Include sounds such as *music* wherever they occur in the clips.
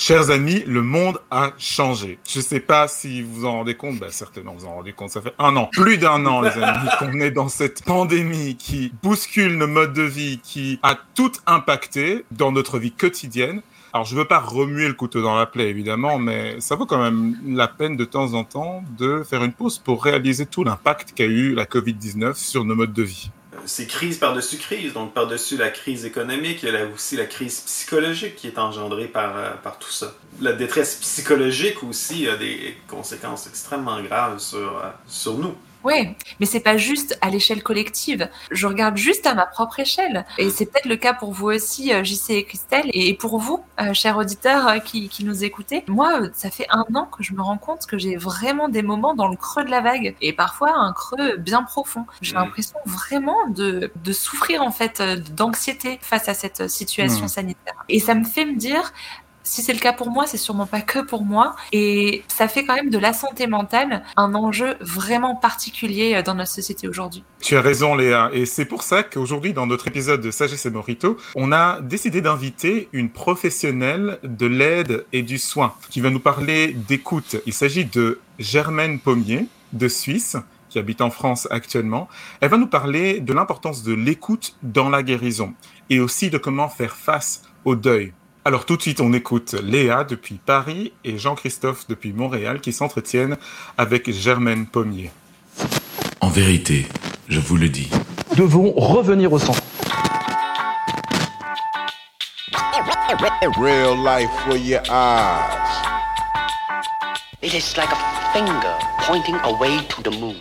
Chers amis, le monde a changé. Je sais pas si vous en rendez compte, bah certainement vous en rendez compte, ça fait un an, plus d'un an les amis, *laughs* qu'on est dans cette pandémie qui bouscule nos modes de vie, qui a tout impacté dans notre vie quotidienne. Alors je veux pas remuer le couteau dans la plaie évidemment, mais ça vaut quand même la peine de temps en temps de faire une pause pour réaliser tout l'impact qu'a eu la Covid-19 sur nos modes de vie c'est crise par-dessus crise. Donc, par-dessus la crise économique, il y a aussi la crise psychologique qui est engendrée par, euh, par tout ça. La détresse psychologique aussi a des conséquences extrêmement graves sur, euh, sur nous. Oui, mais c'est pas juste à l'échelle collective. Je regarde juste à ma propre échelle. Et c'est peut-être le cas pour vous aussi, euh, JC et Christelle, et pour vous, euh, chers auditeurs euh, qui, qui nous écoutez. Moi, ça fait un an que je me rends compte que j'ai vraiment des moments dans le creux de la vague, et parfois un creux bien profond. J'ai mmh. l'impression vraiment de, de souffrir en fait d'anxiété face à cette situation mmh. sanitaire. Et ça me fait me dire, si c'est le cas pour moi, c'est sûrement pas que pour moi. Et ça fait quand même de la santé mentale un enjeu vraiment particulier euh, dans notre société aujourd'hui. Tu as raison, Léa. Et c'est pour ça qu'aujourd'hui, dans notre épisode de Sagesse et Morito, on a décidé d'inviter une professionnelle de l'aide et du soin qui va nous parler d'écoute. Il s'agit de Germaine Pommier de Suisse qui habite en France actuellement. Elle va nous parler de l'importance de l'écoute dans la guérison et aussi de comment faire face au deuil. Alors tout de suite, on écoute Léa depuis Paris et Jean-Christophe depuis Montréal qui s'entretiennent avec Germaine Pommier. En vérité, je vous le dis. Devons revenir au centre. Real life for your eyes. It is like a finger pointing away to the moon.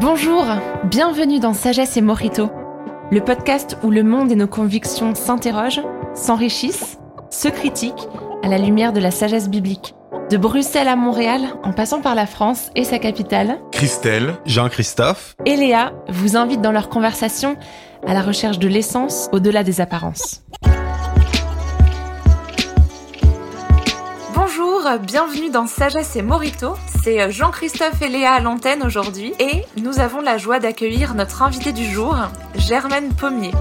Bonjour, bienvenue dans Sagesse et Morito, le podcast où le monde et nos convictions s'interrogent, s'enrichissent se critique à la lumière de la sagesse biblique. De Bruxelles à Montréal, en passant par la France et sa capitale, Christelle, Jean-Christophe et Léa vous invitent dans leur conversation à la recherche de l'essence au-delà des apparences. Bonjour, bienvenue dans Sagesse et Morito. C'est Jean-Christophe et Léa à l'antenne aujourd'hui et nous avons la joie d'accueillir notre invité du jour, Germaine Pommier.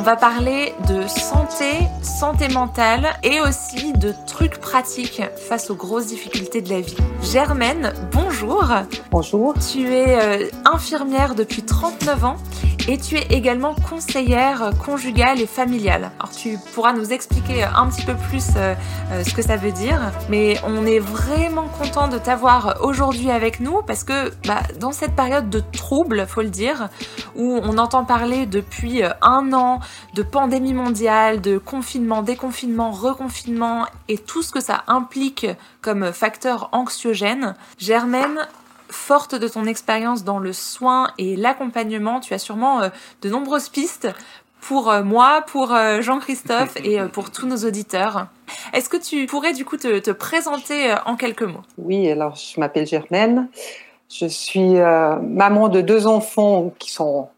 On va parler de santé, santé mentale et aussi de trucs pratiques face aux grosses difficultés de la vie. Germaine, bonjour. Bonjour. Tu es euh, infirmière depuis 39 ans et tu es également conseillère conjugale et familiale. Alors tu pourras nous expliquer un petit peu plus euh, euh, ce que ça veut dire, mais on est vraiment content de t'avoir aujourd'hui avec nous parce que bah, dans cette période de trouble, faut le dire, où on entend parler depuis un an de pandémie mondiale, de confinement, déconfinement, reconfinement et tout ce que ça implique comme facteur anxiogène, Germaine, forte de ton expérience dans le soin et l'accompagnement, tu as sûrement euh, de nombreuses pistes pour euh, moi, pour euh, Jean-Christophe et pour tous nos auditeurs. Est-ce que tu pourrais du coup te, présenter en quelques mots? Oui, alors je m'appelle Germaine. Je suis maman de deux enfants qui sont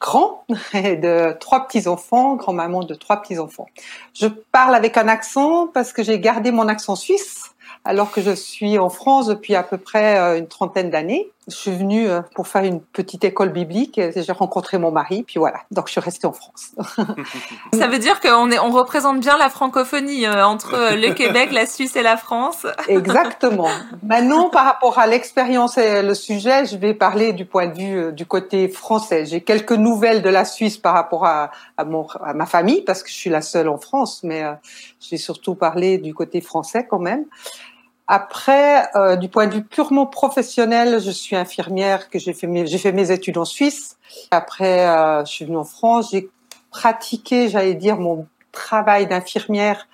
grands *laughs* et de trois petits-enfants, grand-maman de trois petits-enfants. Je parle avec un accent parce que j'ai gardé mon accent suisse alors que je suis en France depuis à peu près euh, une trentaine d'années. Je suis venue euh, pour faire une petite école biblique. J'ai rencontré mon mari, puis voilà. Donc je suis restée en France. *laughs* Ça veut dire qu'on on représente bien la francophonie euh, entre le Québec, la Suisse et la France. *laughs* Exactement. Maintenant, par rapport à l'expérience et le sujet, je vais parler du point de vue du côté français. J'ai quelques nouvelles de la Suisse par rapport à, à, mon, à ma famille, parce que je suis la seule en France, mais j'ai surtout parlé du côté français quand même. Après, euh, du point de vue purement professionnel, je suis infirmière, que j'ai fait mes, études en Suisse. Après, euh, je suis venue en France. J'ai pratiqué, j'allais dire, mon travail d'infirmière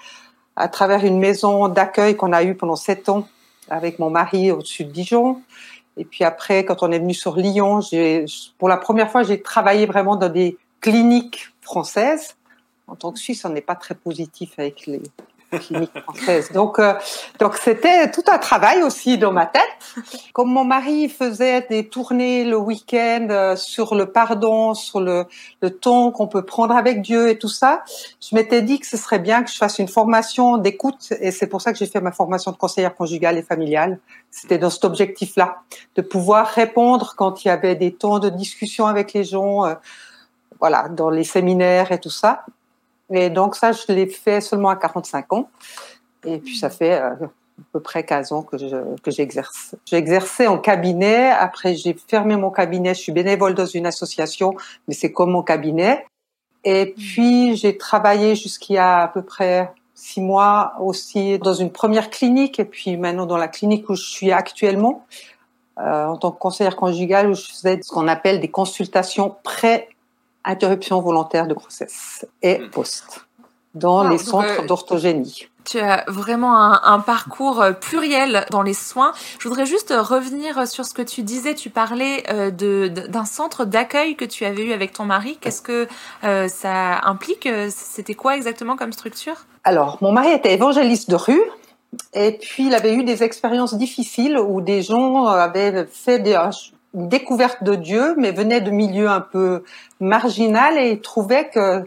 à travers une maison d'accueil qu'on a eue pendant sept ans avec mon mari au-dessus de Dijon. Et puis après, quand on est venu sur Lyon, pour la première fois, j'ai travaillé vraiment dans des cliniques françaises. En tant que Suisse, on n'est pas très positif avec les, française. Donc, euh, donc c'était tout un travail aussi dans ma tête. Comme mon mari faisait des tournées le week-end euh, sur le pardon, sur le, le temps qu'on peut prendre avec Dieu et tout ça, je m'étais dit que ce serait bien que je fasse une formation d'écoute et c'est pour ça que j'ai fait ma formation de conseillère conjugale et familiale. C'était dans cet objectif-là, de pouvoir répondre quand il y avait des temps de discussion avec les gens, euh, voilà, dans les séminaires et tout ça. Et donc ça, je l'ai fait seulement à 45 ans. Et puis ça fait euh, à peu près 15 ans que je, que j'exerce. Exercé en cabinet, après j'ai fermé mon cabinet, je suis bénévole dans une association, mais c'est comme mon cabinet. Et puis j'ai travaillé jusqu'il y a à peu près six mois aussi dans une première clinique et puis maintenant dans la clinique où je suis actuellement euh, en tant que conseillère conjugale où je faisais ce qu'on appelle des consultations pré-interruption volontaire de grossesse et post dans Ah, les donc, centres euh, d'orthogénie. Tu as vraiment un, un parcours euh, pluriel dans les soins. Je voudrais juste euh, revenir sur ce que tu disais. Tu parlais euh, d'un centre d'accueil que tu avais eu avec ton mari. Qu'est-ce que euh, ça implique? C'était quoi exactement comme structure? Alors, mon mari était évangéliste de rue. Et puis, il avait eu des expériences difficiles où des gens avaient fait des, une découverte de Dieu, mais venaient de milieux un peu marginal et trouvait que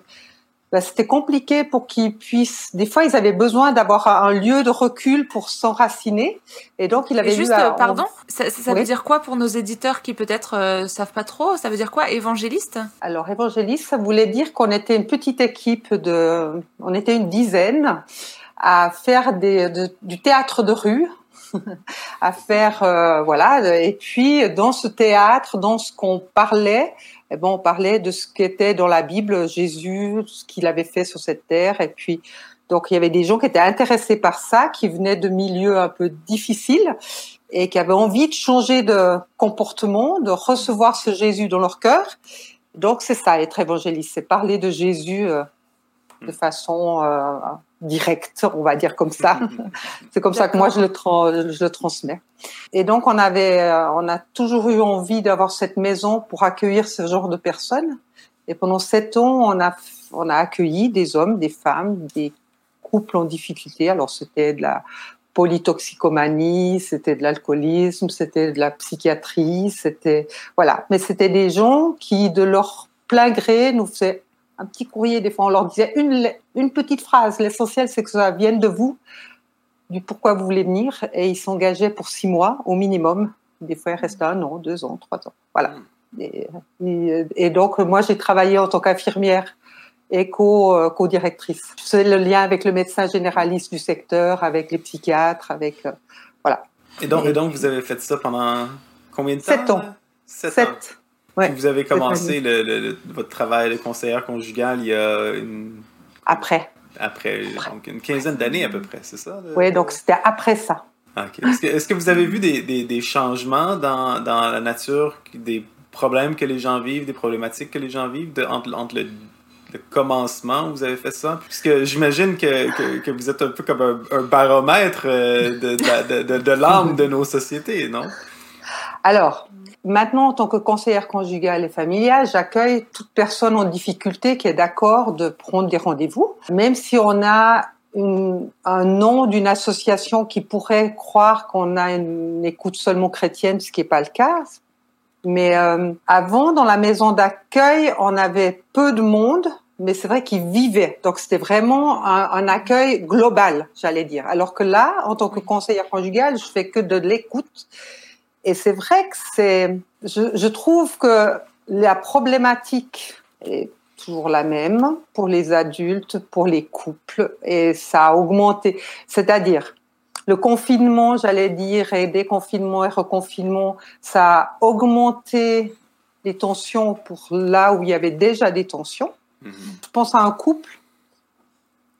bah, c'était compliqué pour qu'ils puissent. Des fois, ils avaient besoin d'avoir un lieu de recul pour s'enraciner. Et donc, il avait Et juste, eu à- euh, pardon, ça, ça- veut dire quoi pour nos éditeurs qui peut-être euh, savent pas trop? Ça veut dire quoi, évangéliste Alors, évangéliste, ça voulait dire qu'on était une petite équipe de, on était une dizaine à faire des, de- du théâtre de rue, *laughs* à faire, euh, voilà. Et puis, dans ce théâtre, dans ce qu'on parlait, eh ben, on parlait de ce qu'était dans la Bible Jésus, ce qu'il avait fait sur cette terre. Et puis, donc, il y avait des gens qui étaient intéressés par ça, qui venaient de milieux un peu difficiles et qui avaient envie de changer de comportement, de recevoir ce Jésus dans leur cœur. Donc c'est ça, être évangéliste, c'est parler de Jésus euh, de façon euh, directe, on va dire comme ça. *laughs* c'est comme ça que moi je le, tra- je le transmets. Et donc on avait, euh, on a toujours eu envie d'avoir cette maison pour accueillir ce genre de personnes. Et pendant sept ans, on a, on a accueilli des hommes, des femmes, des couples en difficulté. Alors c'était de la polytoxicomanie, c'était de l'alcoolisme, c'était de la psychiatrie, c'était voilà. Mais c'était des gens qui, de leur plein gré, nous faisaient un petit courrier. Des fois, on leur disait une, une petite phrase. L'essentiel, c'est que ça vienne de vous, du pourquoi vous voulez venir. Et ils s'engageaient pour six mois au minimum. Des fois, ils restaient un an, deux ans, trois ans. Voilà. Et, et- et donc, moi, j'ai travaillé en tant qu'infirmière et euh, co-directrice. Faisais le lien avec le médecin généraliste du secteur, avec les psychiatres, avec euh, voilà. Et donc, et donc, vous avez fait ça pendant combien de temps? Sept ans. là? Sept, ans. Ouais. Vous avez commencé le, le- le- votre travail de conseillère conjugale il y a une, Après. après donc une quinzaine d'années à peu près, c'est ça? le- Oui, donc c'était après ça. Ah, ok. Est-ce que, vous avez vu des, des, des changements dans, dans la nature, des problèmes que les gens vivent, des problématiques que les gens vivent de- entre, entre le, le commencement où vous avez fait ça? Puisque j'imagine que, que, que vous êtes un peu comme un, un baromètre euh, de, de, de l'âme de nos sociétés, non? Alors, maintenant, en tant que conseillère conjugale et familiale, j'accueille toute personne en difficulté qui est d'accord de prendre des rendez-vous, même si on a une- un nom d'une association qui pourrait croire qu'on a une écoute seulement chrétienne, ce qui n'est pas le cas. Mais euh, avant, dans la maison d'accueil, on avait peu de monde, mais c'est vrai qu'ils vivaient. Donc c'était vraiment un, un accueil global, j'allais dire. Alors que là, en tant que conseillère conjugale, je fais que de l'écoute. Et c'est vrai que c'est, je, je trouve que la problématique est toujours la même pour les adultes, pour les couples, et ça a augmenté. C'est-à-dire, le confinement, j'allais dire, et déconfinement et reconfinement, ça a augmenté les tensions pour là où il y avait déjà des tensions. Je pense à un couple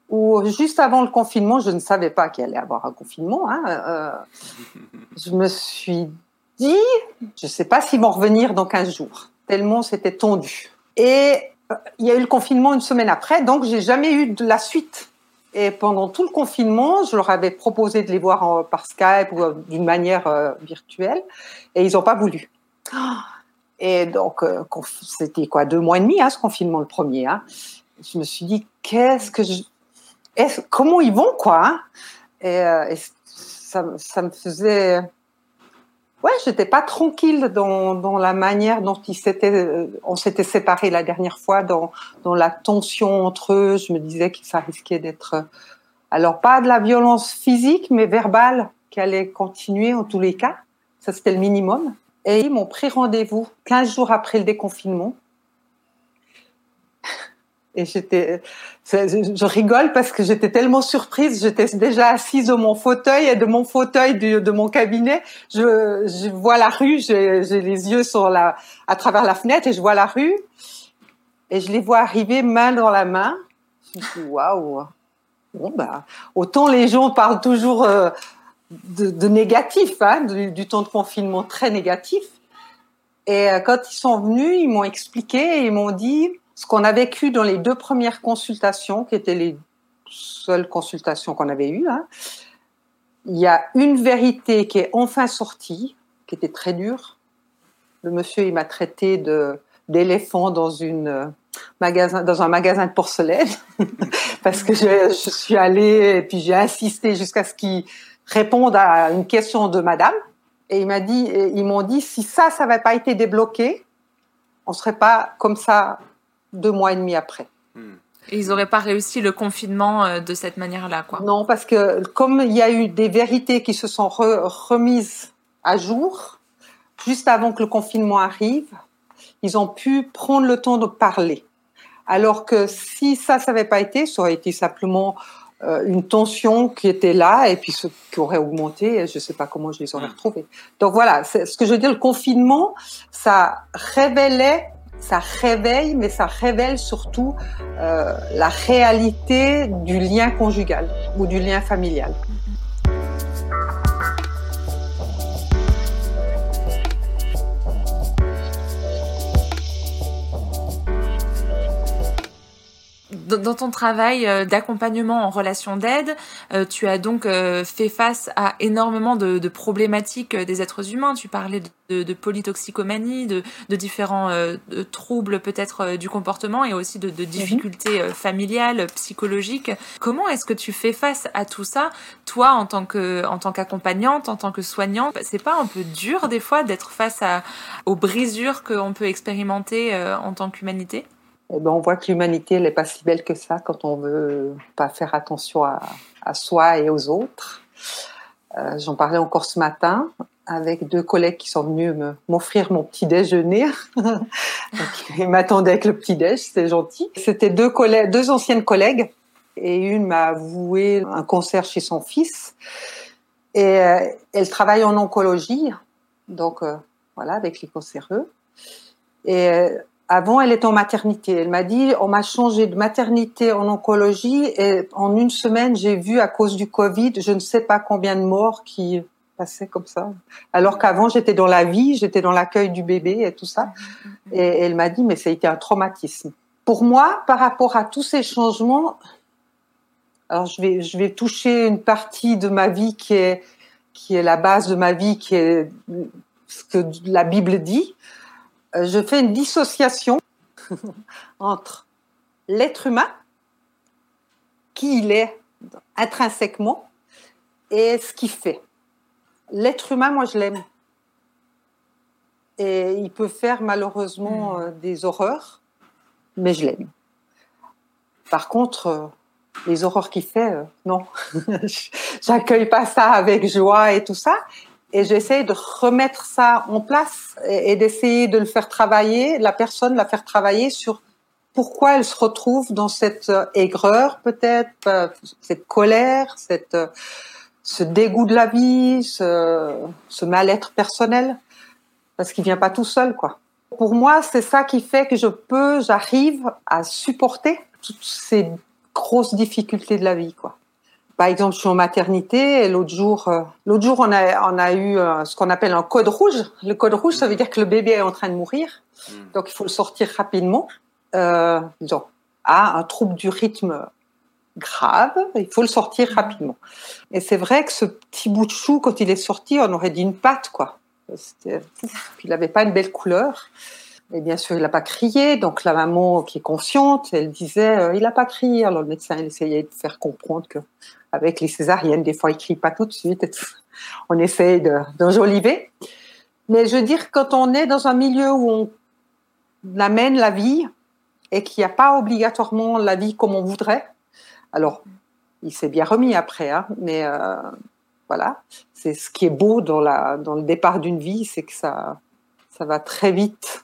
où juste avant le confinement, je ne savais pas qu'il allait y avoir un confinement. Hein, euh, *laughs* je me suis dit, je ne sais pas s'ils vont revenir dans 15 jours, tellement c'était tendu. Et euh, il y a eu le confinement une semaine après, donc j'ai jamais eu de la suite. Et pendant tout le confinement, je leur avais proposé de les voir en- par Skype ou euh, d'une manière euh, virtuelle, et ils n'ont pas voulu. *gasps* Et donc, euh, c'était quoi, deux mois et demi, hein, ce confinement, le premier. Hein. Je me suis dit, qu'est-ce que je... comment ils vont, quoi hein Et, euh, et ça, ça me faisait... Ouais, j'étais pas tranquille dans, dans la manière dont ils s'étaient, euh, on s'était séparés la dernière fois, dans, dans la tension entre eux. Je me disais que ça risquait d'être, euh, alors pas de la violence physique, mais verbale, qui allait continuer en tous les cas. Ça, c'était le minimum. Et ils m'ont pris rendez-vous 15 jours après le déconfinement. Et j'étais, je rigole parce que j'étais tellement surprise. J'étais déjà assise dans mon fauteuil et de mon fauteuil de mon cabinet, je, je vois la rue. J'ai les yeux sur la, à travers la fenêtre et je vois la rue et je les vois arriver main dans la main. Je me dis waouh. Bon bah, autant les gens parlent toujours euh, de, de, négatif, hein, du, du, temps de confinement très négatif. Et euh, quand ils sont venus, ils m'ont expliqué ils m'ont dit ce qu'on a vécu dans les deux premières consultations, qui étaient les seules consultations qu'on avait eues, hein, il y a une vérité qui est enfin sortie, qui était très dure. Le monsieur, il m'a traité d'éléphant dans un magasin de porcelaine *laughs* parce que je, suis allée et puis j'ai insisté jusqu'à ce qu'il réponde à une question de madame et il m'a dit ils m'ont dit si ça ça n'avait pas été débloqué on serait pas comme ça deux mois et demi après. Et ils n'auraient pas réussi le confinement euh, de cette manière-là, quoi. Non, parce que comme il y a eu des vérités qui se sont remises à jour, juste avant que le confinement arrive, ils ont pu prendre le temps de parler. Alors que si ça, ça n'avait pas été, ça aurait été simplement euh, une tension qui était là et puis ce qui aurait augmenté. Je ne sais pas comment je les aurais retrouvés. Donc voilà, ce que je veux dire, le confinement, ça révélait ça réveille, mais ça révèle surtout euh, la réalité du lien conjugal ou du lien familial. Dans ton travail euh, d'accompagnement en relation d'aide, euh, tu as donc euh, fait face à énormément de, de problématiques des êtres humains. Tu parlais de, de polytoxicomanie, de, différents troubles peut-être du comportement et aussi de, de difficultés familiales, psychologiques. Comment est-ce que tu fais face à tout ça, toi en tant que en tant qu'accompagnante, en tant que soignante? C'est pas un peu dur des fois d'être face à, aux brisures qu'on peut expérimenter en tant qu'humanité? Eh ben, on voit que l'humanité n'est pas si belle que ça quand on veut pas faire attention à, soi et aux autres. Euh, J'en parlais encore ce matin avec deux collègues qui sont venus m'offrir mon petit déjeuner. *laughs* ils m'attendaient avec le petit déj, c'était gentil. C'était deux deux anciennes collègues, et une m'a avoué un cancer chez son fils. Et euh, elle travaille en oncologie, donc euh, voilà, avec les cancéreux. Et avant, elle était en maternité. Elle m'a dit, on m'a changé de maternité en oncologie et en une semaine, j'ai vu à cause du Covid, je ne sais pas combien de morts qui passaient comme ça. Alors qu'avant, j'étais dans la vie, j'étais dans l'accueil du bébé et tout ça. Et elle m'a dit, mais ça a été un traumatisme. Pour moi, par rapport à tous ces changements, alors je vais, je vais toucher une partie de ma vie qui est, qui est la base de ma vie, qui est ce que la Bible dit. Euh, je fais une dissociation *laughs* entre l'être humain, qui il est intrinsèquement, et ce qu'il fait. L'être humain, moi, je l'aime. Et il peut faire malheureusement hmm. euh, des horreurs, mais je l'aime. Par contre, euh, les horreurs qu'il fait, non. *laughs* J'accueille pas ça avec joie et tout ça et j'essaie de remettre ça en place et, d'essayer de le faire travailler, la personne, la faire travailler sur pourquoi elle se retrouve dans cette euh, aigreur peut-être, euh, cette colère, cette, euh, ce dégoût de la vie, ce, ce mal-être personnel, parce qu'il vient pas tout seul, quoi. Pour moi, c'est ça qui fait que je peux, j'arrive à supporter toutes ces grosses difficultés de la vie, quoi par exemple, je suis en maternité et l'autre jour, euh, l'autre jour, on a, on a eu euh, ce qu'on appelle un code rouge. Le code rouge, ça veut dire que le bébé est en train de mourir, hmm. donc il faut le sortir rapidement. Euh, donc, à un trouble du rythme grave, il faut le sortir hmm. rapidement. Et c'est vrai que ce petit bout de chou, quand il est sorti, on aurait dit une patte, quoi. Il n'avait pas une belle couleur. Et bien sûr, il n'a pas crié. Donc la maman qui est consciente, elle disait, il n'a pas crié. Alors le médecin il essayait de faire comprendre que avec les césariennes, des fois, il crie pas tout de suite. *laughs* On essaie d'enjoliver. Mais je veux dire, quand on est dans un milieu où on amène la vie et qu'il n'y a pas obligatoirement la vie comme on voudrait, alors il s'est bien remis après, hein, mais euh, voilà, c'est ce qui est beau dans, la, dans le départ d'une vie, c'est que ça, ça va très vite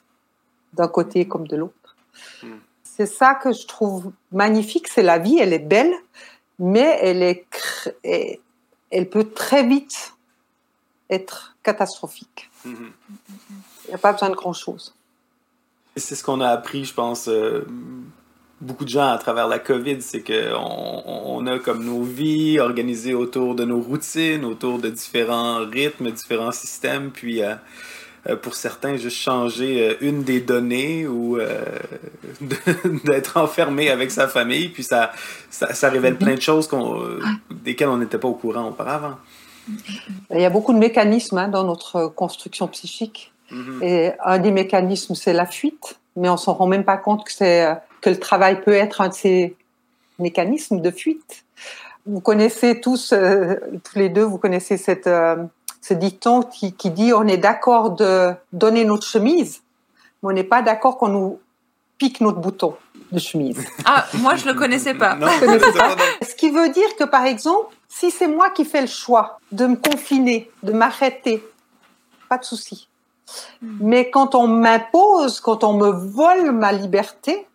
d'un côté comme de l'autre. Hmm. C'est ça que je trouve magnifique, c'est la vie, elle est belle, mais elle est, elle peut très vite être catastrophique. Mhm. Il n'y a pas besoin de grand chose. C'est ce qu'on a appris, je pense, euh, beaucoup de gens à travers la COVID, c'est qu'on on a comme nos vies organisées autour de nos routines, autour de différents rythmes, différents systèmes, puis euh, pour certains, juste changer une des données ou *laughs* d'être enfermé avec sa famille, puis ça, ça, ça révèle plein de choses desquelles on n'était pas au courant auparavant. Il y a beaucoup de mécanismes hein, dans notre construction psychique. Mhm. Et un des mécanismes, c'est la fuite, mais on s'en rend même pas compte que euh, que le travail peut être un de ces mécanismes de fuite. Vous connaissez tous, euh, tous les deux, vous connaissez cette, euh, ce dicton qui, qui dit on est d'accord de donner notre chemise, mais on n'est pas d'accord qu'on nous pique notre bouton de chemise. Ah, moi je le connaissais pas. Non, Ce qui veut dire que par exemple, si c'est moi qui fais le choix de me confiner, de m'arrêter, pas de souci. Hmm. Mais quand on m'impose, quand on me vole ma liberté,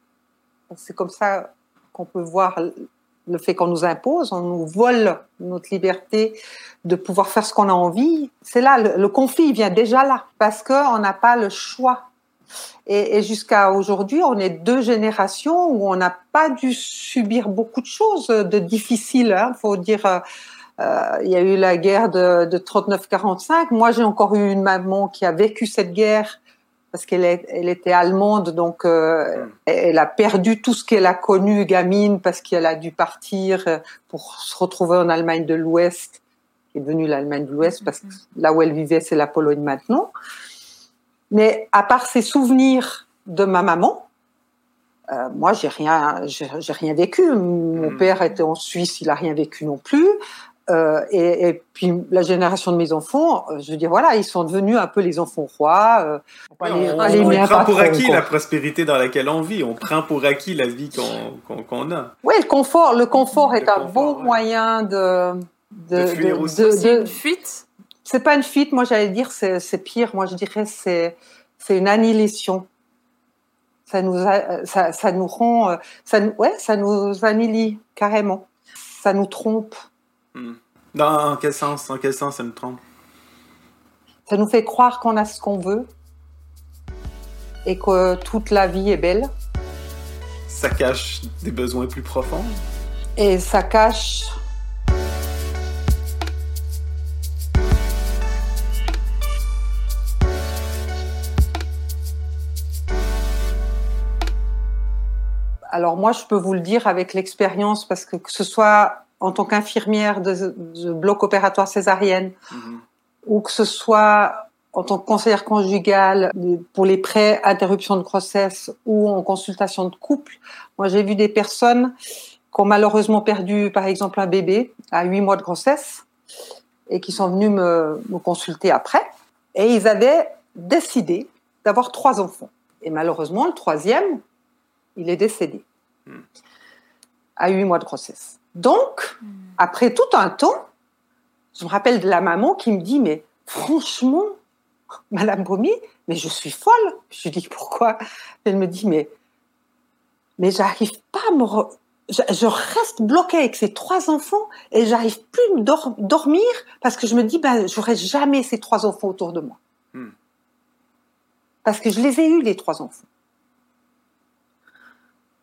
c'est comme ça qu'on peut voir le fait qu'on nous impose, on nous vole notre liberté de pouvoir faire ce qu'on a envie. C'est là, le, conflit vient déjà là, parce qu'on n'a pas le choix et, jusqu'à aujourd'hui, on est deux générations où on n'a pas dû subir beaucoup de choses de difficiles. Hein, faut dire, euh il y a eu la guerre de, de 39-45. Moi, j'ai encore eu une maman qui a vécu cette guerre parce qu'elle elle était allemande, donc euh, elle a perdu tout ce qu'elle a connu gamine parce qu'elle a dû partir pour se retrouver en Allemagne de l'Ouest, qui est devenue l'Allemagne de l'Ouest parce que là où elle vivait, c'est la Pologne maintenant. Mais à part ces souvenirs de ma maman, euh, moi, j'ai rien, j'ai rien vécu. Mon hmm. père était en Suisse, il a rien vécu non plus. Euh, et, et, puis la génération de mes enfants, euh, je veux dire, voilà, ils sont devenus un peu les enfants rois. Euh, on, on, prend pour acquis la prospérité dans laquelle on vit. On prend pour acquis la vie qu'on qu'on a. Oui, le confort, le confort est un bon moyen de de, de fuir aussi. De, de, fuite? C'est pas une fuite, moi j'allais dire c'est pire. Moi je dirais c'est c'est une annihilation. Ça nous ça, ça nous rend ça ouais ça nous annihilie carrément. Ça nous trompe. Hmm. Dans quel sens quel sens ça nous trompe? Ça nous fait croire qu'on a ce qu'on veut et que toute la vie est belle. Ça cache des besoins plus profonds? Et ça cache Alors moi, je peux vous le dire avec l'expérience, parce que que ce soit en tant qu'infirmière de, bloc opératoire césarienne, mhm. ou que ce soit en tant que conseillère conjugale pour les prêts interruption de grossesse ou en consultation de couple, moi j'ai vu des personnes qui ont malheureusement perdu par exemple un bébé à huit mois de grossesse et qui sont venus me, me consulter après et ils avaient décidé d'avoir trois enfants. Et malheureusement, le troisième, il est décédé à huit mois de grossesse. Donc, après tout un temps, je me rappelle de la maman qui me dit, mais franchement, Madame Bomi, mais je suis folle. Je lui dis, pourquoi? Elle me dit, mais, mais j'arrive pas à me... Je, reste bloquée avec ces trois enfants et j'arrive plus à dormir parce que je me dis, ben, j'aurai jamais ces trois enfants autour de moi. Hmm. Parce que je les ai eus, les trois enfants.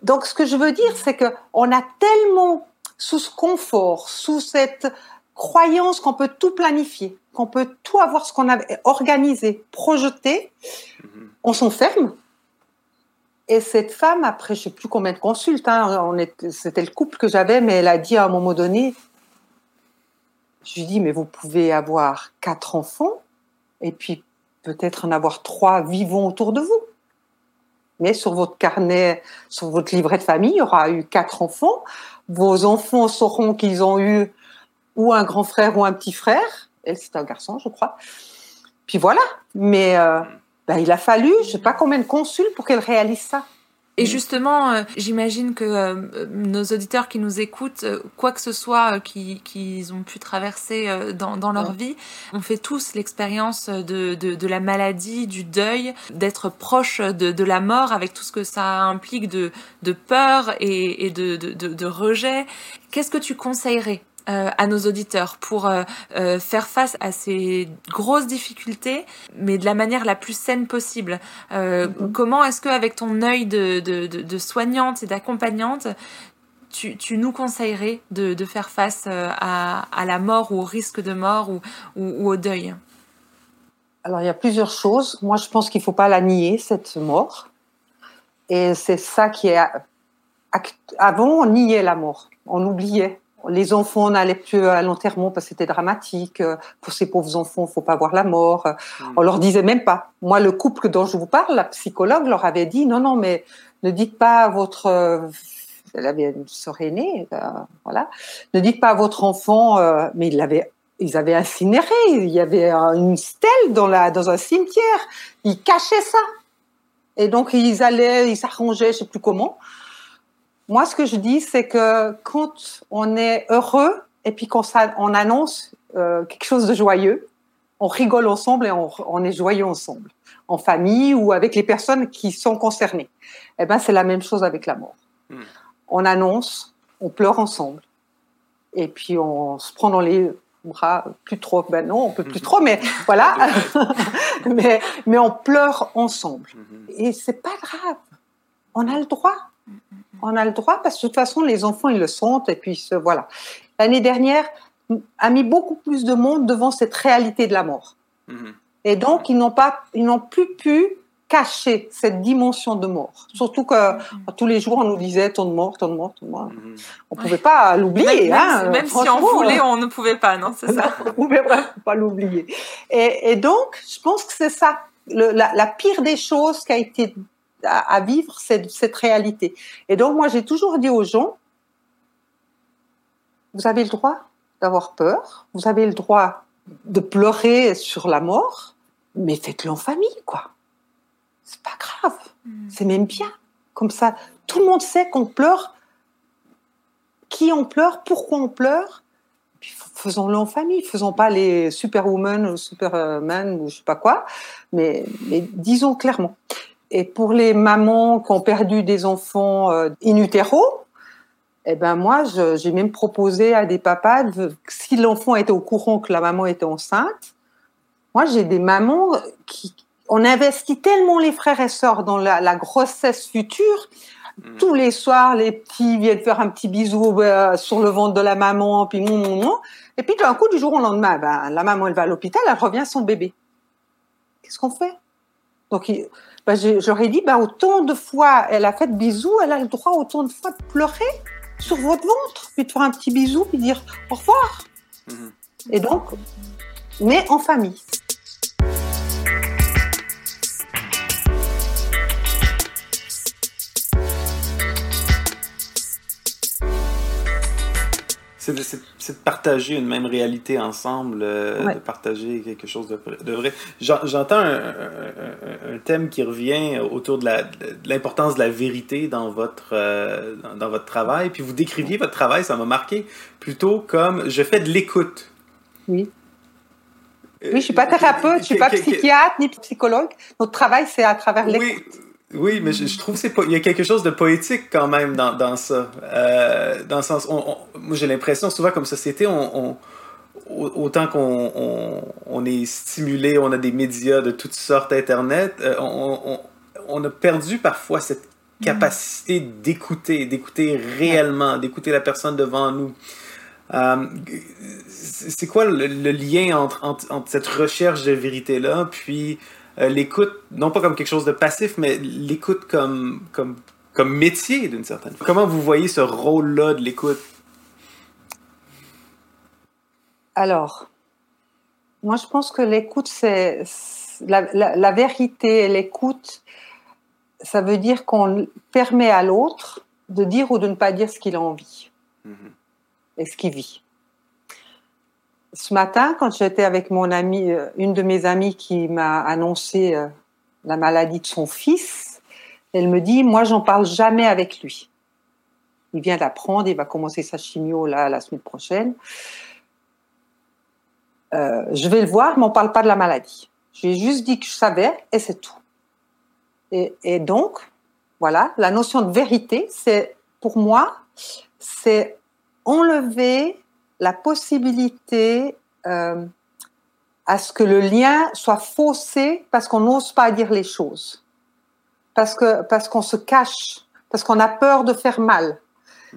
Donc, ce que je veux dire, c'est que on a tellement sous ce confort, sous cette croyance qu'on peut tout planifier, qu'on peut tout avoir ce qu'on a organisé, projeté, mm-hmm. on s'enferme. Et cette femme, après, je sais plus combien de consultes, hein, c'était le couple que j'avais, mais elle a dit à un moment donné, je lui dis, mais vous pouvez avoir quatre enfants, et puis peut-être en avoir trois vivants autour de vous mais sur votre carnet, sur votre livret de famille, il y aura eu quatre enfants. Vos enfants sauront qu'ils ont eu ou un grand frère ou un petit frère. Elle, c'est un garçon, je crois. Puis voilà. Mais euh, ben, il a fallu, je sais pas combien de consuls pour qu'elle réalise ça. Et justement, euh, j'imagine que euh, nos auditeurs qui nous écoutent, euh, quoi que ce soit qu'ils ont pu traverser dans, dans leur vie, on fait tous l'expérience de, de, de, la maladie, du deuil, d'être proche de, de, la mort avec tout ce que ça implique de, peur et, de rejet. Qu'est-ce que tu conseillerais euh, à nos auditeurs pour euh, euh, faire face à ces grosses difficultés, mais de la manière la plus saine possible. Mhm. Comment est-ce que, avec ton œil de, de, de, soignante et d'accompagnante, tu, tu, nous conseillerais de, faire face à, à, la mort ou au risque de mort ou, ou, au deuil? Alors, il y a plusieurs choses. Moi, je pense qu'il ne faut pas la nier, cette mort. Et c'est ça qui est... Avant, on niait la mort. On oubliait les enfants n'allaient plus à l'enterrement parce que c'était dramatique. Pour ces pauvres enfants, faut pas voir la mort. Mm. On leur disait même pas. Moi, le couple dont je vous parle, la psychologue leur avait dit non, non, mais ne dites pas à votre elle avait une sœur aînée, euh, voilà. Ne dites pas à votre enfant, euh, mais ils l'avaient, ils avaient incinéré. Il y avait une stèle dans la dans un cimetière. Ils cachaient ça. Et donc ils allaient, ils s'arrangeaient, je sais plus comment. Moi, ce que je dis, c'est que quand on est heureux et puis qu'on on annonce euh, quelque chose de joyeux, on rigole ensemble et on, est joyeux ensemble, en famille ou avec les personnes qui sont concernées. Eh ben, c'est la même chose avec la mort. Hmm. On annonce, on pleure ensemble, et puis on se prend dans les bras, plus trop, ben non, on peut plus trop, mais *laughs* voilà, *laughs* mais mais on pleure ensemble, hmm. et c'est pas grave. On a le droit. On a le droit parce que de toute façon, les enfants, ils le sentent. Et puis, voilà. L'année dernière a mis beaucoup plus de monde devant cette réalité de la mort. Mhm. Et donc, ils n'ont pas, ils n'ont plus pu cacher cette dimension de mort. Surtout que mhm. tous les jours, on nous disait ton de mort, ton de mort, ton de mort. On ne pouvait pas l'oublier. Même, hein, même si on voulait, on ne pouvait pas, non, c'est ça. *laughs* on ne pouvait pas l'oublier. Et, et, donc, je pense que c'est ça. Le, la, la, pire des choses qui a été à, vivre cette, cette, réalité. Et donc, moi, j'ai toujours dit aux gens, vous avez le droit d'avoir peur, vous avez le droit de pleurer sur la mort, mais faites-le en famille, quoi. C'est pas grave, mm. c'est même bien. Comme ça, tout le monde sait qu'on pleure, qui on pleure, pourquoi on pleure, puis faisons-le en famille, faisons pas les superwoman ou superman ou je sais pas quoi, mais, mais disons clairement. Et pour les mamans qui ont perdu des enfants euh, in utero, eh ben moi, j'ai même proposé à des papas, si l'enfant était au courant que la maman était enceinte, moi j'ai des mamans qui, on investit tellement les frères et sœurs dans la, la grossesse future. Hmm. Tous les soirs, les petits viennent faire un petit bisou euh, sur le ventre de la maman, puis mon, mon, mon. Et puis d'un coup, du jour au lendemain, ben, la maman elle va à l'hôpital, elle revient son bébé. Qu'est-ce qu'on fait? Donc bah, j'aurais dit, bah, autant de fois elle a fait de bisous, elle a le droit autant de fois de pleurer sur votre ventre, puis de faire un petit bisou, puis dire au revoir. Mhm. Et donc, mais en famille. C'est de, partager une même réalité ensemble, euh, de partager quelque chose de, vrai. J'entends un, thème qui revient autour de l'importance de, la vérité dans votre, euh, dans, votre travail. Puis vous décriviez votre travail, ça m'a marqué, plutôt comme je fais de l'écoute. Oui. Oui, je ne suis pas thérapeute, je ne suis pas psychiatre ni psychologue. Notre travail, c'est à travers l'écoute. Oui. Oui, mais je, trouve qu'il y a quelque chose de poétique quand même dans, ça. Euh, dans le sens, moi j'ai l'impression souvent comme société, autant qu'on on, est stimulé, on a des médias de toutes sortes, Internet, euh, on, a perdu parfois cette capacité d'écouter, d'écouter réellement, d'écouter la personne devant nous. Euh, c'est quoi le, lien entre, entre, cette recherche de vérité-là, puis l'écoute, non pas comme quelque chose de passif, mais l'écoute comme, comme, comme métier d'une certaine façon. Comment vous voyez ce rôle-là de l'écoute? Alors, moi je pense que l'écoute, c'est la, la, vérité, l'écoute, ça veut dire qu'on permet à l'autre de dire ou de ne pas dire ce qu'il a envie mm-hmm. et ce qu'il vit ce matin, quand j'étais avec mon amie, euh, une de mes amies qui m'a annoncé euh, la maladie de son fils, Elle me dit, moi, j'en parle jamais avec lui. Il vient d'apprendre, il va commencer sa chimio là la semaine prochaine. Euh, je vais le voir, mais on parle pas de la maladie. J'ai juste dit que je savais et c'est tout. Et, donc, voilà, la notion de vérité, c'est pour moi, c'est enlever la possibilité euh, à ce que le lien soit faussé parce qu'on n'ose pas dire les choses, parce que parce qu'on se cache, parce qu'on a peur de faire mal.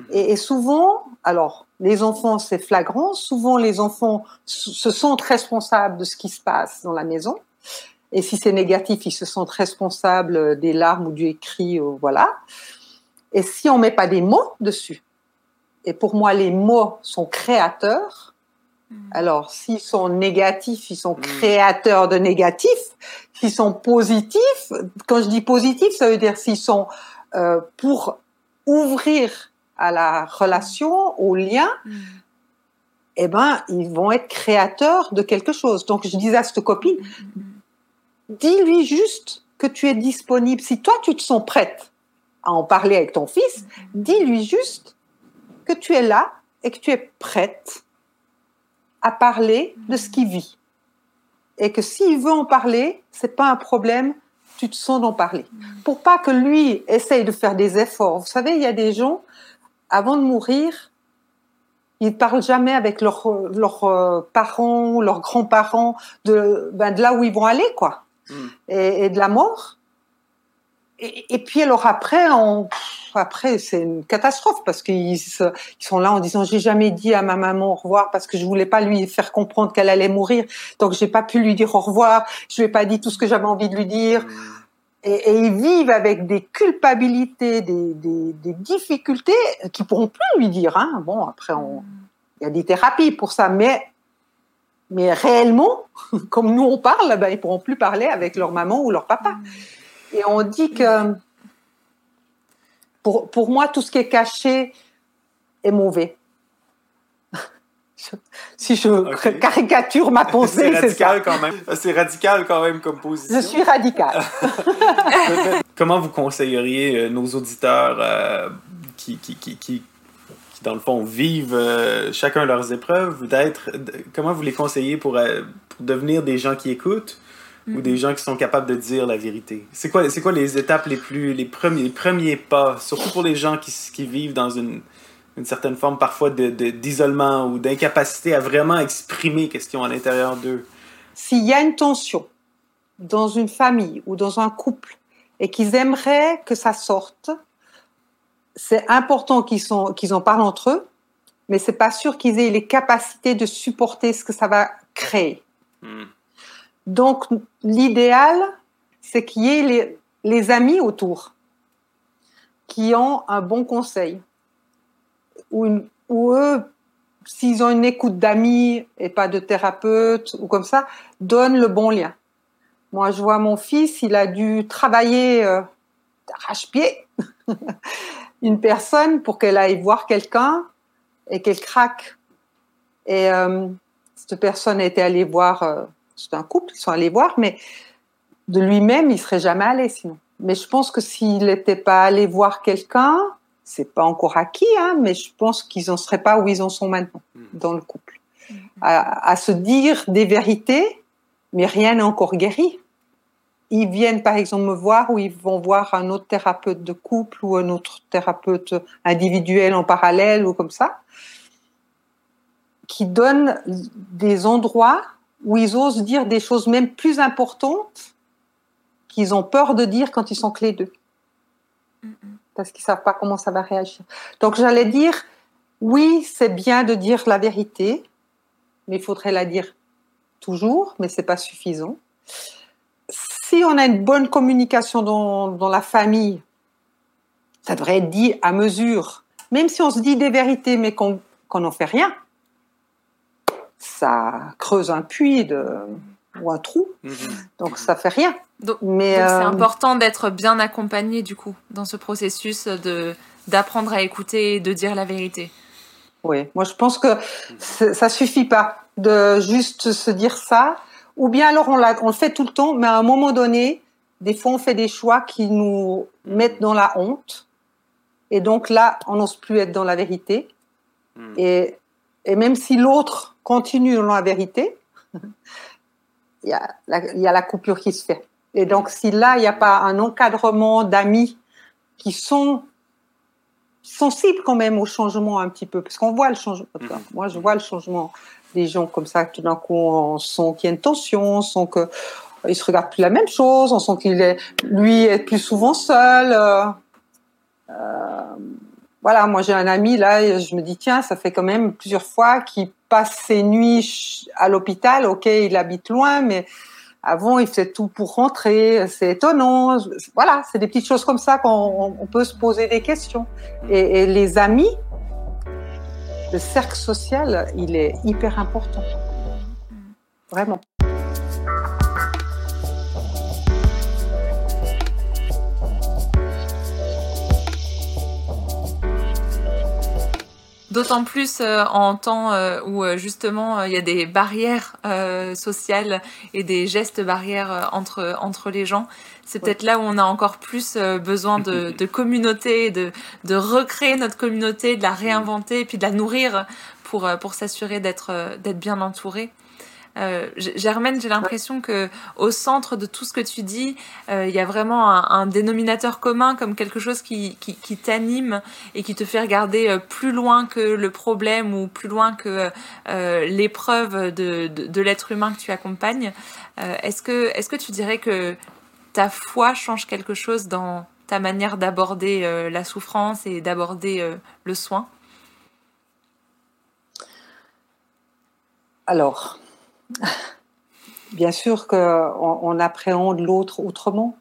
Et, et souvent, alors les enfants c'est flagrant, souvent les enfants se sentent responsables de ce qui se passe dans la maison. Et si c'est négatif, ils se sentent responsables des larmes ou du écrit, ou voilà. Et si on met pas des mots dessus, et pour moi les mots sont créateurs, alors, s'ils sont négatifs, ils sont créateurs de négatifs. S'ils sont positifs, quand je dis positif, ça veut dire s'ils sont euh, pour ouvrir à la relation, au lien, eh ben, ils vont être créateurs de quelque chose. Donc, je disais à cette copine, dis-lui juste que tu es disponible. Si toi, tu te sens prête à en parler avec ton fils, dis-lui juste que tu es là et que tu es prête à parler de ce qu'il vit. Et que s'il veut en parler, c'est pas un problème, tu te sens d'en parler. Pour pas que lui essaye de faire des efforts. Vous savez, il y a des gens, avant de mourir, ils parlent jamais avec leurs leurs parents ou leurs grands-parents de, ben, de là où ils vont aller, quoi. Mm. Et, et, de la mort. Et, et, puis alors après, on, après c'est une catastrophe parce qu'ils ils sont là en disant j'ai jamais dit à ma maman au revoir parce que je voulais pas lui faire comprendre qu'elle allait mourir, donc j'ai pas pu lui dire au revoir. Je lui ai pas dit tout ce que j'avais envie de lui dire. Mm. Et, et, ils vivent avec des culpabilités, des, des, des difficultés qui pourront plus lui dire. Hein. Bon, après, on, il y a des thérapies pour ça, mais mais réellement, *laughs* comme nous on parle, ben, ils pourront plus parler avec leur maman ou leur papa. Et on dit que pour, pour moi, tout ce qui est caché est mauvais. *laughs* si je okay. *laughs* caricature ma pensée, c'est radical quand même. C'est radical quand même comme position. Je suis radical. *laughs* Comment vous conseilleriez nos auditeurs euh, qui, qui, qui, qui, dans le fond, vivent euh, chacun leurs épreuves, d'être, comment vous les conseillez pour, euh, pour devenir des gens qui écoutent? Mm ou des gens qui sont capables de dire la vérité? C'est quoi, c'est quoi les étapes les plus, les premiers, les premiers pas, surtout pour les gens qui, qui vivent dans une, une certaine forme parfois de, de, d'isolement ou d'incapacité à vraiment exprimer qu'est-ce qu'ils ont à l'intérieur d'eux? S'il y a une tension dans une famille ou dans un couple et qu'ils aimeraient que ça sorte, c'est important qu'ils qu'ils en parlent entre eux, mais c'est pas sûr qu'ils aient les capacités de supporter ce que ça va créer. Mm. Donc, l'idéal, c'est qu'il y ait les, amis autour qui ont un bon conseil. Ou eux, s'ils ont une écoute d'amis et pas de thérapeute ou comme ça, donnent le bon lien. Moi, je vois mon fils, il a dû travailler euh, d'arrache-pied *laughs* une personne pour qu'elle aille voir quelqu'un et qu'elle craque. Et euh, cette personne était allée voir, euh, c'est un couple, ils sont allés voir, mais de lui-même, il serait jamais allé sinon. Mais je pense que s'il n'était pas allé voir quelqu'un, c'est pas encore acquis, hein, mais je pense qu'ils n'en seraient pas où ils en sont maintenant dans le couple. À, à se dire des vérités, mais rien n'est encore guéri ils viennent par exemple me voir ou ils vont voir un autre thérapeute de couple ou un autre thérapeute individuel en parallèle ou comme ça, qui donnent des endroits où ils osent dire des choses même plus importantes qu'ils ont peur de dire quand ils sont clés d'eux. Parce qu'ils savent pas comment ça va réagir. Donc j'allais dire, oui, c'est bien de dire la vérité, mais il faudrait la dire toujours, mais c'est pas suffisant si on a une bonne communication dans, dans la famille, ça devrait être dit à mesure. Même si on se dit des vérités, mais qu'on n'en fait rien, ça creuse un puits de, ou un trou. Mmh. Donc ça fait rien. Donc, mais c'est euh... important d'être bien accompagné du coup dans ce processus de d'apprendre à écouter et de dire la vérité. Oui, moi je pense que ça suffit pas de juste se dire ça ou bien alors on, on le fait tout le temps, mais à un moment donné, des fois, on fait des choix qui nous mettent dans la honte. Et donc là, on n'ose plus être dans la vérité. Hmm. Et, et même si l'autre continue dans la vérité, *laughs* il y, a la, il y a la coupure qui se fait. Et donc, si là, il n'y a pas un encadrement d'amis qui sont sensibles quand même au changement un petit peu, parce qu'on voit le changement. Mhm. Moi, je vois le changement des gens comme ça, tout d'un coup, on sent qu'il y a une tension, on sent que il se regarde plus la même chose, on sent qu'il est, lui, est plus souvent seul. euh, euh, voilà, moi j'ai un ami là, je me dis tiens, ça fait quand même plusieurs fois qu'il passe ses nuits à l'hôpital. Ok, il habite loin, mais avant il faisait tout pour rentrer. C'est étonnant. Voilà, c'est des petites choses comme ça qu'on on- peut se poser des questions. Et les amis, le cercle social, il est hyper important. Vraiment. D'autant plus euh, en temps euh, où euh, justement il y a des barrières euh, sociales et des gestes barrières entre entre les gens. C'est peut-être là où on a encore plus besoin de, *laughs* de communauté, de de recréer notre communauté, de la réinventer et puis de la nourrir pour pour s'assurer d'être d'être bien entouré. Euh, Germaine, j'ai l'impression que au centre de tout ce que tu dis, euh, il y a vraiment un, dénominateur commun, comme quelque chose qui, t'anime et qui te fait regarder euh, plus loin que le problème ou plus loin que euh, l'épreuve de, de, l'être humain que tu accompagnes. Est-ce que est-ce que tu dirais que ta foi change quelque chose dans ta manière d'aborder la souffrance et d'aborder le soin? Alors, *laughs* bien sûr qu'on on appréhende l'autre autrement.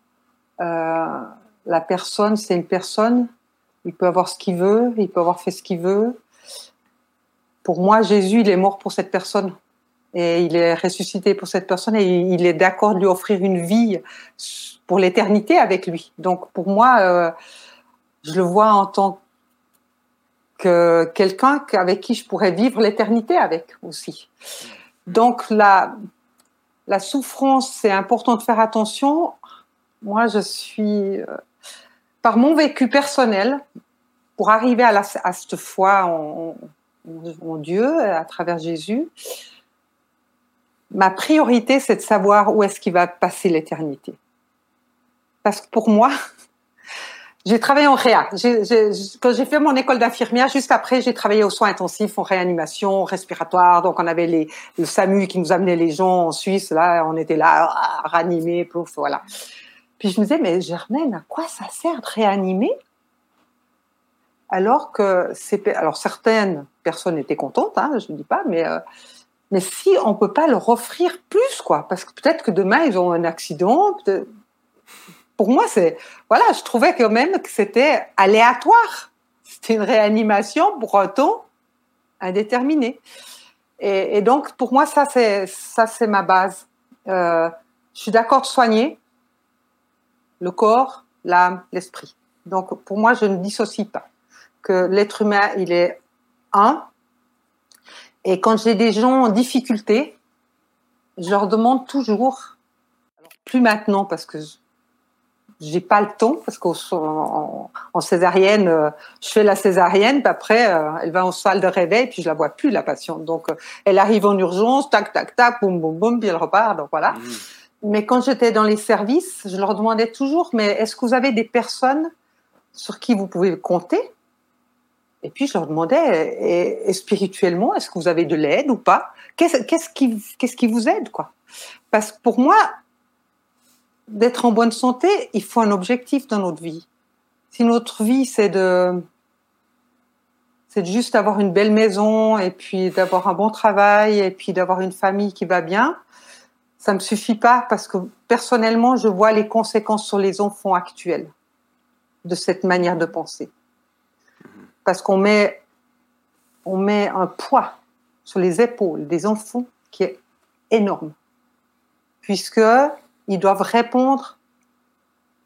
Euh, la personne, c'est une personne. Il peut avoir ce qu'il veut, il peut avoir fait ce qu'il veut. Pour moi, Jésus, il est mort pour cette personne. Et il est ressuscité pour cette personne et il est d'accord de lui offrir une vie pour l'éternité avec lui. Donc, pour moi, euh, je le vois en tant que quelqu'un avec qui je pourrais vivre l'éternité avec aussi. Donc la, la souffrance, c'est important de faire attention. Moi, je suis, euh, par mon vécu personnel, pour arriver à, cette foi en, en Dieu, à travers Jésus, ma priorité, c'est de savoir où est-ce qu'il va passer l'éternité. Parce que pour moi, j'ai travaillé en réa. Quand j'ai fait mon école d'infirmière, juste après, j'ai travaillé aux soins intensifs, en réanimation, respiratoire. Donc, on avait le SAMU qui nous amenait les gens en Suisse. Là, on était là, à ranimer, plouf, voilà. Puis je me disais, mais Germaine, à quoi ça sert de réanimer? Alors que certaines personnes étaient contentes, hein, je ne dis pas, mais euh, si on peut pas leur offrir plus, quoi, parce que peut-être que demain ils ont un accident. Pour moi, c'est voilà, je trouvais quand même que c'était aléatoire. C'était une réanimation pour un temps indéterminé. Et, donc, pour moi, ça, c'est ça, c'est ma base. Euh, je suis d'accord de soigner le corps, l'âme, l'esprit. Donc, pour moi, je ne dissocie pas que l'être humain, il est un. Et quand j'ai des gens en difficulté, je leur demande toujours, plus maintenant parce que j'ai pas le temps parce qu'en en, en césarienne, euh, je fais la césarienne, puis après euh, elle va en salle de réveil, puis je la vois plus la patiente. Donc euh, elle arrive en urgence, tac tac tac, boum boum boum, puis elle repart. Donc voilà. Mhm. Mais quand j'étais dans les services, je leur demandais toujours, mais est-ce que vous avez des personnes sur qui vous pouvez compter? Et puis je leur demandais, et, et spirituellement, est-ce que vous avez de l'aide ou pas? Qu'est-ce qu'est-ce qui, qu'est-ce qui vous aide, quoi? Parce que pour moi, d'être en bonne santé, il faut un objectif dans notre vie. Si notre vie, c'est de, c'est juste avoir une belle maison et puis d'avoir un bon travail et puis d'avoir une famille qui va bien, ça me suffit pas parce que personnellement, je vois les conséquences sur les enfants actuels de cette manière de penser. Parce qu'on met, on met un poids sur les épaules des enfants qui est énorme. Puisque ils doivent répondre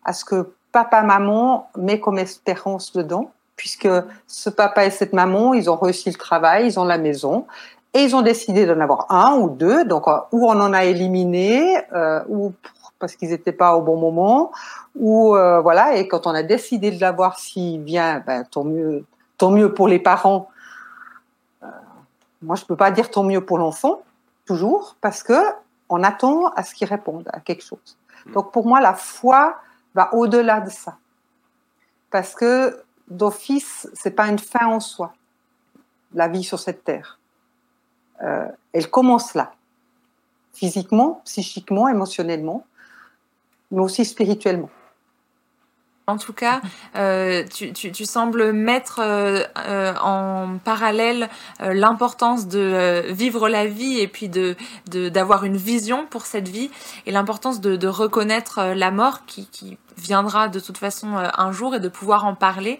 à ce que papa, maman met comme espérance dedans, puisque ce papa et cette maman, ils ont réussi le travail, ils ont la maison, et ils ont décidé d'en avoir un ou deux, donc euh, ou on en a éliminé, euh, ou parce qu'ils n'étaient pas au bon moment, ou euh, voilà. Et quand on a décidé de l'avoir, s'il vient, ben, tant mieux, tant mieux pour les parents. Moi, je peux pas dire tant mieux pour l'enfant, toujours, parce que on attend à ce qu'il réponde à quelque chose. Mm. Donc pour moi, la foi va au-delà de ça, parce que d'office, c'est pas une fin en soi, la vie sur cette terre. Euh, elle commence là, physiquement, psychiquement, émotionnellement, mais aussi spirituellement. En tout cas, euh, tu, tu, tu, sembles mettre euh, euh, en parallèle l'importance de vivre la vie et puis de d'avoir une vision pour cette vie et l'importance de, de, reconnaître la mort qui, qui, viendra de toute façon un jour et de pouvoir en parler.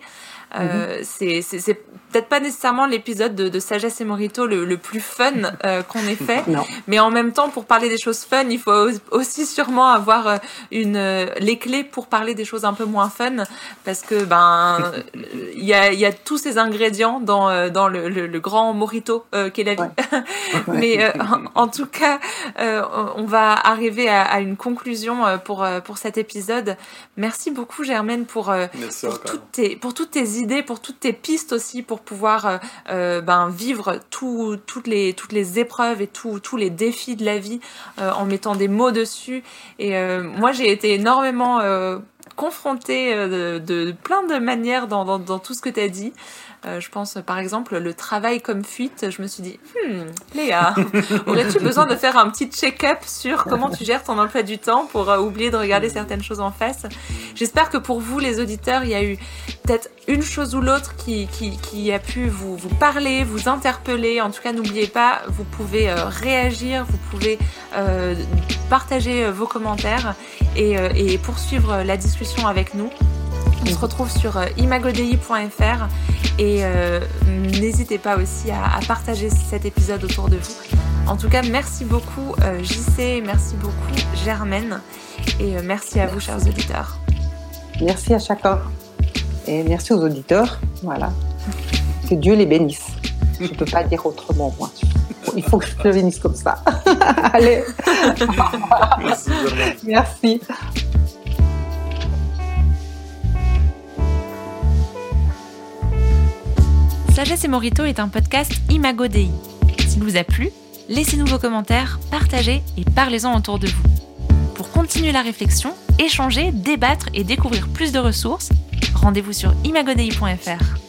Euh, mm-hmm. c'est peut-être pas nécessairement l'épisode de, de, Sagesse et Morito le, le plus fun euh, qu'on ait fait, *laughs* non. mais en même temps, pour parler des choses fun, il faut aussi sûrement avoir euh, une, euh, les clés pour parler des choses un peu moins fun, parce que ben *laughs* il y a, y a tous ces ingrédients dans, euh, dans le, le, le grand Morito qu'est la vie. Ouais. *laughs* mais en, en, tout cas, on va arriver à, à, une conclusion pour, pour cet épisode. Merci beaucoup Germaine pour, pour, toutes tes, pour toutes tes idées, pour toutes tes pistes aussi, pour pouvoir euh, ben, vivre tout, toutes, les, épreuves et tous les défis de la vie euh, en mettant des mots dessus. Et euh, moi, j'ai été énormément confrontée de, plein de manières dans, dans, dans tout ce que tu as dit. Euh, je pense par exemple le travail comme fuite. Je me suis dit, hmm, Léa, *laughs* aurais-tu besoin de faire un petit check-up sur comment tu gères ton emploi du temps pour euh, oublier de regarder certaines choses en face? J'espère que pour vous, les auditeurs, il y a eu peut-être une chose ou l'autre qui, a pu vous, parler, vous interpeller. En tout cas, n'oubliez pas, vous pouvez euh, réagir, vous pouvez partager vos commentaires et poursuivre la discussion avec nous. On se retrouve sur imagodei.fr et euh, n'hésitez pas aussi à, à, partager cet épisode autour de vous. En tout cas, merci beaucoup euh, JC, merci beaucoup Germaine et euh, merci à vous chers auditeurs. Merci à chacun et merci aux auditeurs. Voilà. Que Dieu les bénisse. Je ne peux pas dire autrement, moi. Il faut que je te bénisse comme ça. *laughs* Allez. merci. Merci. Sagesse et Morito est un podcast Imago Dei. S'il vous a plu, laissez-nous vos commentaires, partagez et parlez-en autour de vous. Pour continuer la réflexion, échanger, débattre et découvrir plus de ressources, rendez-vous sur imagodei.fr.